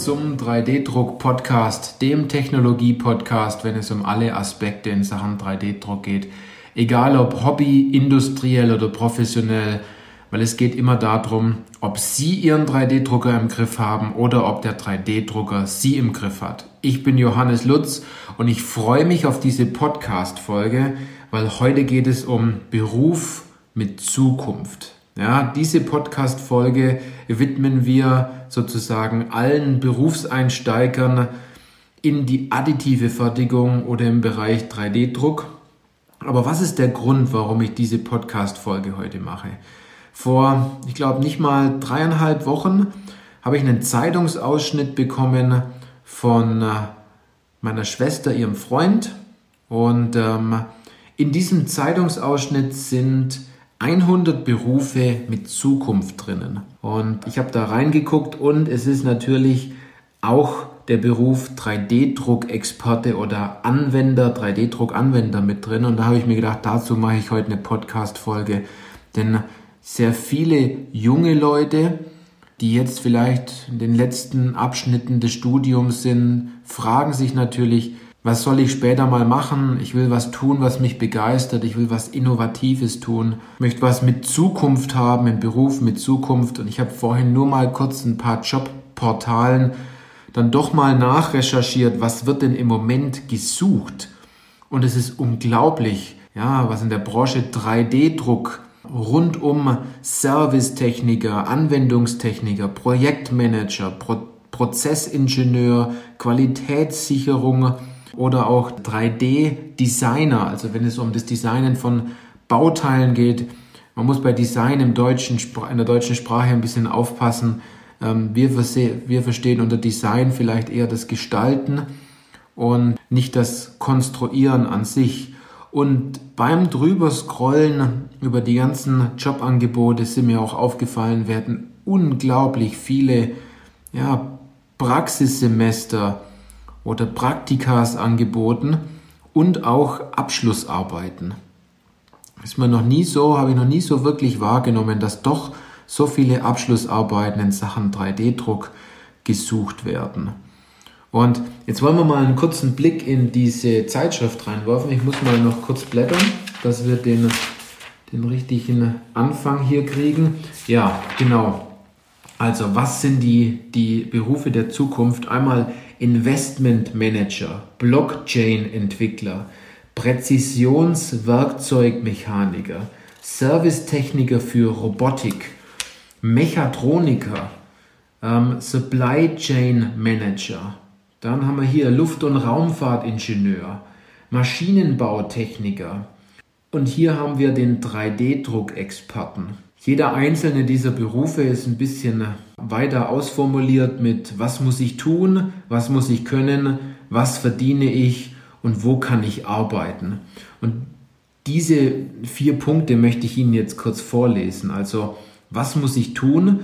Zum 3D-Druck-Podcast, dem Technologie-Podcast, wenn es um alle Aspekte in Sachen 3D-Druck geht. Egal ob Hobby, industriell oder professionell, weil es geht immer darum, ob Sie Ihren 3D-Drucker im Griff haben oder ob der 3D-Drucker Sie im Griff hat. Ich bin Johannes Lutz und ich freue mich auf diese Podcast-Folge, weil heute geht es um Beruf mit Zukunft. Ja, diese Podcast-Folge widmen wir sozusagen allen Berufseinsteigern in die additive Fertigung oder im Bereich 3D-Druck. Aber was ist der Grund, warum ich diese Podcast-Folge heute mache? Vor, ich glaube, nicht mal dreieinhalb Wochen habe ich einen Zeitungsausschnitt bekommen von äh, meiner Schwester, ihrem Freund. Und ähm, in diesem Zeitungsausschnitt sind 100 Berufe mit Zukunft drinnen. Und ich habe da reingeguckt und es ist natürlich auch der Beruf 3D-Druck-Experte oder Anwender, 3D-Druck-Anwender mit drin. Und da habe ich mir gedacht, dazu mache ich heute eine Podcast-Folge. Denn sehr viele junge Leute, die jetzt vielleicht in den letzten Abschnitten des Studiums sind, fragen sich natürlich, was soll ich später mal machen? Ich will was tun, was mich begeistert. Ich will was Innovatives tun. Ich möchte was mit Zukunft haben, einen Beruf mit Zukunft. Und ich habe vorhin nur mal kurz ein paar Jobportalen dann doch mal nachrecherchiert, was wird denn im Moment gesucht. Und es ist unglaublich, ja, was in der Branche 3D-Druck rund um Servicetechniker, Anwendungstechniker, Projektmanager, Pro Prozessingenieur, Qualitätssicherung, oder auch 3D-Designer, also wenn es um das Designen von Bauteilen geht. Man muss bei Design im deutschen, in der deutschen Sprache ein bisschen aufpassen. Ähm, wir, wir verstehen unter Design vielleicht eher das Gestalten und nicht das Konstruieren an sich. Und beim drüber scrollen über die ganzen Jobangebote sind mir auch aufgefallen, werden unglaublich viele ja, Praxissemester oder Praktikas angeboten und auch Abschlussarbeiten. Ist mir noch nie so, habe ich noch nie so wirklich wahrgenommen, dass doch so viele Abschlussarbeiten in Sachen 3D-Druck gesucht werden. Und jetzt wollen wir mal einen kurzen Blick in diese Zeitschrift reinwerfen. Ich muss mal noch kurz blättern, dass wir den, den richtigen Anfang hier kriegen. Ja, genau. Also, was sind die, die Berufe der Zukunft? Einmal Investment Manager, Blockchain-Entwickler, Präzisionswerkzeugmechaniker, Servicetechniker für Robotik, Mechatroniker, ähm, Supply Chain Manager. Dann haben wir hier Luft- und Raumfahrtingenieur, Maschinenbautechniker. Und hier haben wir den 3D-Druckexperten. Jeder einzelne dieser Berufe ist ein bisschen weiter ausformuliert mit, was muss ich tun, was muss ich können, was verdiene ich und wo kann ich arbeiten. Und diese vier Punkte möchte ich Ihnen jetzt kurz vorlesen. Also, was muss ich tun?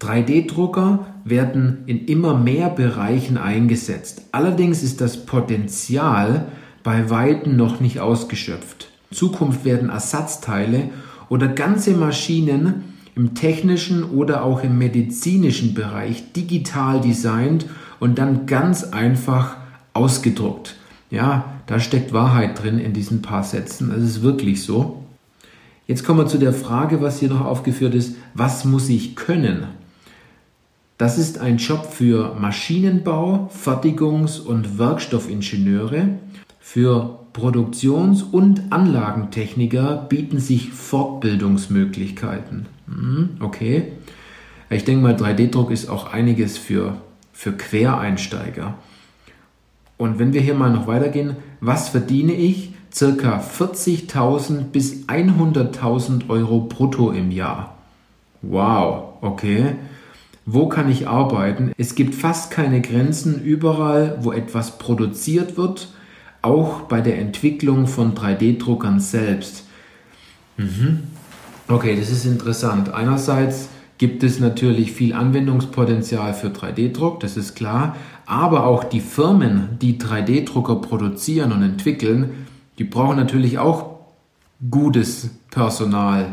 3D-Drucker werden in immer mehr Bereichen eingesetzt. Allerdings ist das Potenzial bei Weitem noch nicht ausgeschöpft. In Zukunft werden Ersatzteile oder ganze Maschinen im technischen oder auch im medizinischen Bereich digital designt und dann ganz einfach ausgedruckt. Ja, da steckt Wahrheit drin in diesen paar Sätzen. Es ist wirklich so. Jetzt kommen wir zu der Frage, was hier noch aufgeführt ist. Was muss ich können? Das ist ein Job für Maschinenbau, Fertigungs- und Werkstoffingenieure, für Produktions- und Anlagentechniker bieten sich Fortbildungsmöglichkeiten. Hm, okay. Ich denke mal, 3D-Druck ist auch einiges für, für Quereinsteiger. Und wenn wir hier mal noch weitergehen, was verdiene ich? Circa 40.000 bis 100.000 Euro brutto im Jahr. Wow, okay. Wo kann ich arbeiten? Es gibt fast keine Grenzen überall, wo etwas produziert wird auch bei der Entwicklung von 3D-Druckern selbst. Mhm. Okay, das ist interessant. Einerseits gibt es natürlich viel Anwendungspotenzial für 3D-Druck, das ist klar, aber auch die Firmen, die 3D-Drucker produzieren und entwickeln, die brauchen natürlich auch gutes Personal,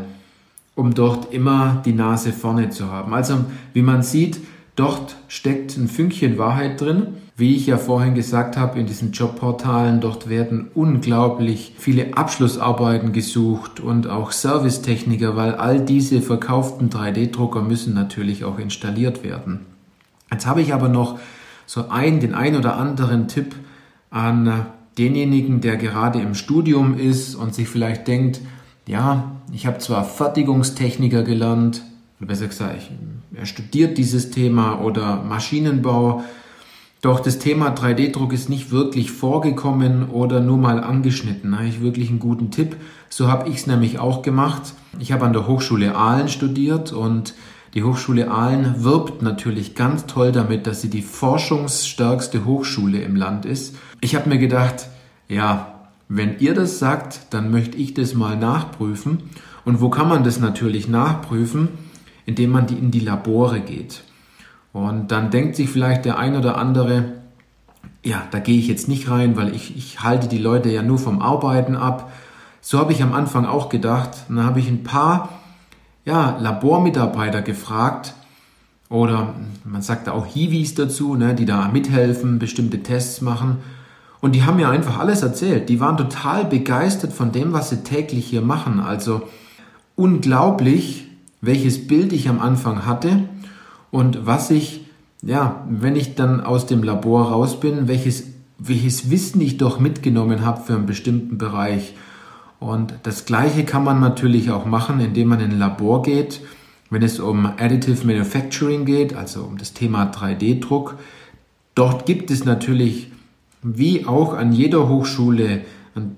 um dort immer die Nase vorne zu haben. Also wie man sieht, Dort steckt ein Fünkchen Wahrheit drin. Wie ich ja vorhin gesagt habe, in diesen Jobportalen, dort werden unglaublich viele Abschlussarbeiten gesucht und auch Servicetechniker, weil all diese verkauften 3D-Drucker müssen natürlich auch installiert werden. Jetzt habe ich aber noch so ein, den ein oder anderen Tipp an denjenigen, der gerade im Studium ist und sich vielleicht denkt, ja, ich habe zwar Fertigungstechniker gelernt, oder besser gesagt, er studiert dieses Thema oder Maschinenbau, doch das Thema 3D-Druck ist nicht wirklich vorgekommen oder nur mal angeschnitten. Habe ich wirklich einen guten Tipp. So habe ich es nämlich auch gemacht. Ich habe an der Hochschule Aalen studiert und die Hochschule Aalen wirbt natürlich ganz toll damit, dass sie die forschungsstärkste Hochschule im Land ist. Ich habe mir gedacht, ja, wenn ihr das sagt, dann möchte ich das mal nachprüfen. Und wo kann man das natürlich nachprüfen? Indem man die in die Labore geht. Und dann denkt sich vielleicht der ein oder andere, ja, da gehe ich jetzt nicht rein, weil ich, ich halte die Leute ja nur vom Arbeiten ab. So habe ich am Anfang auch gedacht. Und dann habe ich ein paar ja, Labormitarbeiter gefragt oder man sagt auch Hiwis dazu, ne, die da mithelfen, bestimmte Tests machen. Und die haben mir einfach alles erzählt. Die waren total begeistert von dem, was sie täglich hier machen. Also unglaublich, welches Bild ich am Anfang hatte und was ich, ja, wenn ich dann aus dem Labor raus bin, welches, welches Wissen ich doch mitgenommen habe für einen bestimmten Bereich. Und das Gleiche kann man natürlich auch machen, indem man in ein Labor geht, wenn es um Additive Manufacturing geht, also um das Thema 3D-Druck. Dort gibt es natürlich, wie auch an jeder Hochschule, an,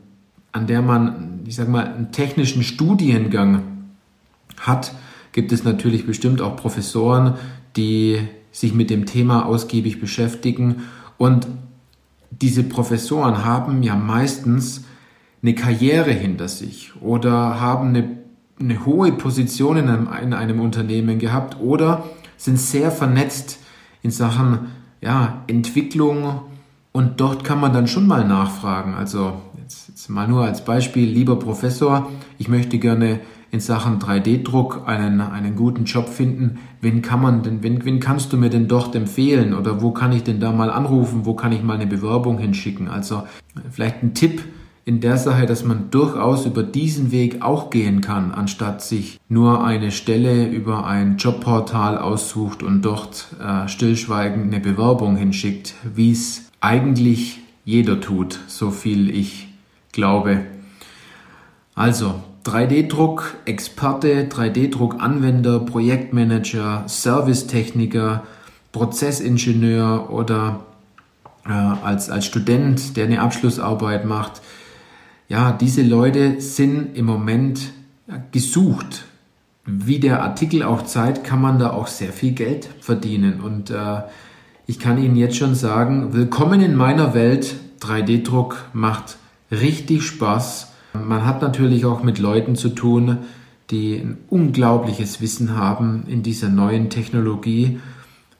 an der man, ich sag mal, einen technischen Studiengang hat, gibt es natürlich bestimmt auch Professoren, die sich mit dem Thema ausgiebig beschäftigen. Und diese Professoren haben ja meistens eine Karriere hinter sich oder haben eine, eine hohe Position in einem, in einem Unternehmen gehabt oder sind sehr vernetzt in Sachen ja, Entwicklung und dort kann man dann schon mal nachfragen. Also jetzt, jetzt mal nur als Beispiel, lieber Professor, ich möchte gerne in Sachen 3D-Druck einen, einen guten Job finden, wen kann man denn, wen, wen kannst du mir denn dort empfehlen oder wo kann ich denn da mal anrufen, wo kann ich mal eine Bewerbung hinschicken? Also vielleicht ein Tipp in der Sache, dass man durchaus über diesen Weg auch gehen kann, anstatt sich nur eine Stelle über ein Jobportal aussucht und dort äh, stillschweigend eine Bewerbung hinschickt, wie es eigentlich jeder tut, so viel ich glaube. Also 3D-Druck Experte, 3D-Druck-Anwender, Projektmanager, Servicetechniker, Prozessingenieur oder äh, als, als Student, der eine Abschlussarbeit macht. Ja, diese Leute sind im Moment gesucht. Wie der Artikel auch zeigt, kann man da auch sehr viel Geld verdienen. Und äh, ich kann Ihnen jetzt schon sagen, willkommen in meiner Welt. 3D-Druck macht richtig Spaß man hat natürlich auch mit Leuten zu tun, die ein unglaubliches Wissen haben in dieser neuen Technologie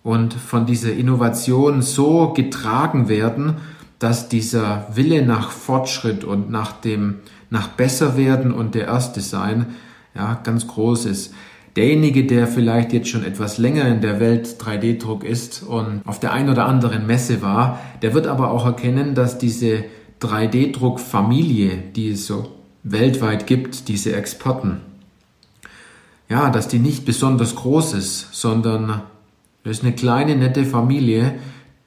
und von dieser Innovation so getragen werden, dass dieser Wille nach Fortschritt und nach dem nach besser werden und der erste sein, ja, ganz groß ist. Derjenige, der vielleicht jetzt schon etwas länger in der Welt 3D-Druck ist und auf der einen oder anderen Messe war, der wird aber auch erkennen, dass diese 3D-Druck-Familie, die es so weltweit gibt, diese Experten, ja, dass die nicht besonders groß ist, sondern das ist eine kleine, nette Familie,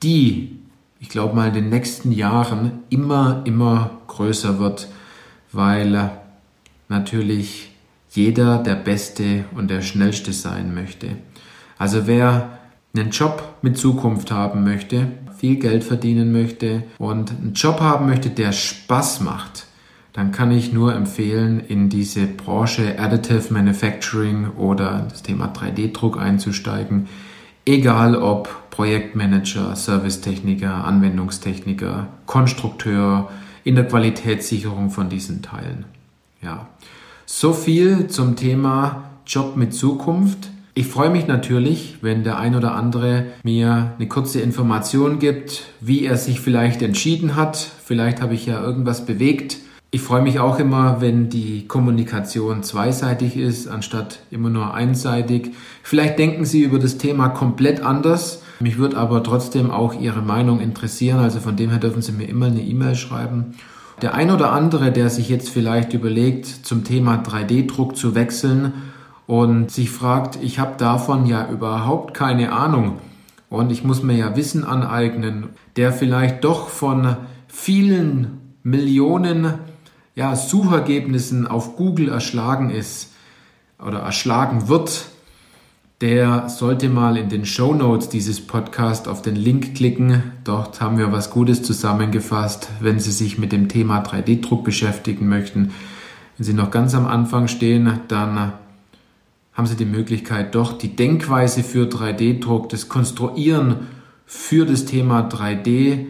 die, ich glaube mal, in den nächsten Jahren immer, immer größer wird, weil natürlich jeder der Beste und der Schnellste sein möchte. Also wer einen Job mit Zukunft haben möchte, viel Geld verdienen möchte und einen Job haben möchte, der Spaß macht, dann kann ich nur empfehlen, in diese Branche Additive Manufacturing oder das Thema 3D-Druck einzusteigen. Egal ob Projektmanager, Servicetechniker, Anwendungstechniker, Konstrukteur, in der Qualitätssicherung von diesen Teilen. Ja. So viel zum Thema Job mit Zukunft. Ich freue mich natürlich, wenn der ein oder andere mir eine kurze Information gibt, wie er sich vielleicht entschieden hat. Vielleicht habe ich ja irgendwas bewegt, Ich freue mich auch immer, wenn die Kommunikation zweiseitig ist, anstatt immer nur einseitig. Vielleicht denken Sie über das Thema komplett anders. Mich würde aber trotzdem auch Ihre Meinung interessieren. Also von dem her dürfen Sie mir immer eine E-Mail schreiben. Der ein oder andere, der sich jetzt vielleicht überlegt, zum Thema 3D-Druck zu wechseln und sich fragt, ich habe davon ja überhaupt keine Ahnung und ich muss mir ja Wissen aneignen, der vielleicht doch von vielen Millionen ja, Suchergebnissen auf Google erschlagen ist oder erschlagen wird, der sollte mal in den Show Notes dieses Podcast auf den Link klicken. Dort haben wir was Gutes zusammengefasst, wenn Sie sich mit dem Thema 3D-Druck beschäftigen möchten. Wenn Sie noch ganz am Anfang stehen, dann haben Sie die Möglichkeit, doch die Denkweise für 3D-Druck, das Konstruieren für das Thema 3D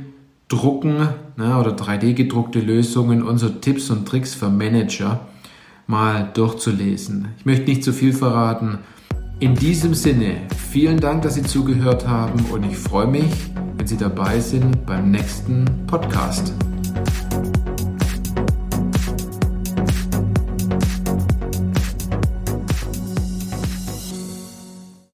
Drucken ne, oder 3D-gedruckte Lösungen so Tipps und Tricks für Manager mal durchzulesen. Ich möchte nicht zu viel verraten. In diesem Sinne, vielen Dank, dass Sie zugehört haben und ich freue mich, wenn Sie dabei sind beim nächsten Podcast.